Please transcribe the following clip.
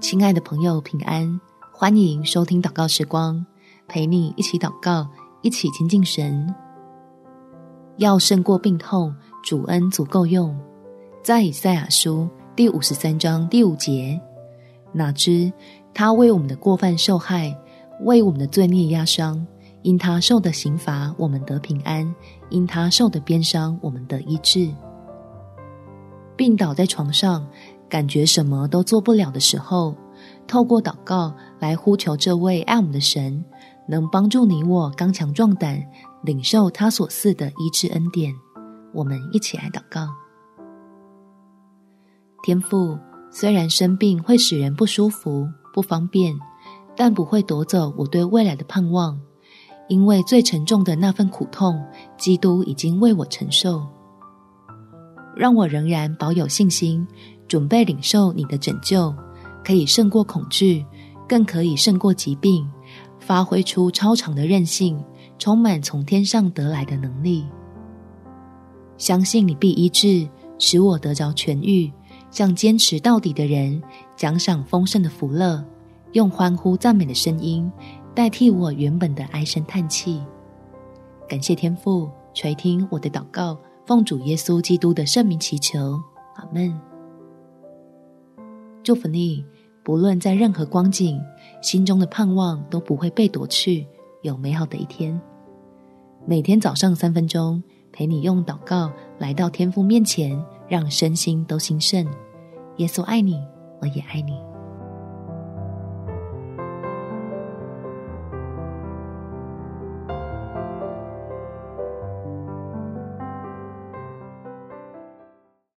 亲爱的朋友，平安！欢迎收听祷告时光，陪你一起祷告，一起亲近神。要胜过病痛，主恩足够用。在以赛亚书第五十三章第五节，哪知他为我们的过犯受害，为我们的罪孽压伤。因他受的刑罚，我们得平安；因他受的鞭伤，我们得医治。病倒在床上。感觉什么都做不了的时候，透过祷告来呼求这位爱我们的神，能帮助你我刚强壮胆，领受他所赐的医治恩典。我们一起来祷告。天父，虽然生病会使人不舒服、不方便，但不会夺走我对未来的盼望，因为最沉重的那份苦痛，基督已经为我承受。让我仍然保有信心。准备领受你的拯救，可以胜过恐惧，更可以胜过疾病，发挥出超常的韧性，充满从天上得来的能力。相信你必医治，使我得着痊愈，向坚持到底的人奖赏丰盛的福乐，用欢呼赞美的声音代替我原本的唉声叹气。感谢天父垂听我的祷告，奉主耶稣基督的圣名祈求，阿门。祝福你，不论在任何光景，心中的盼望都不会被夺去，有美好的一天。每天早上三分钟，陪你用祷告来到天父面前，让身心都兴盛。耶稣爱你，我也爱你。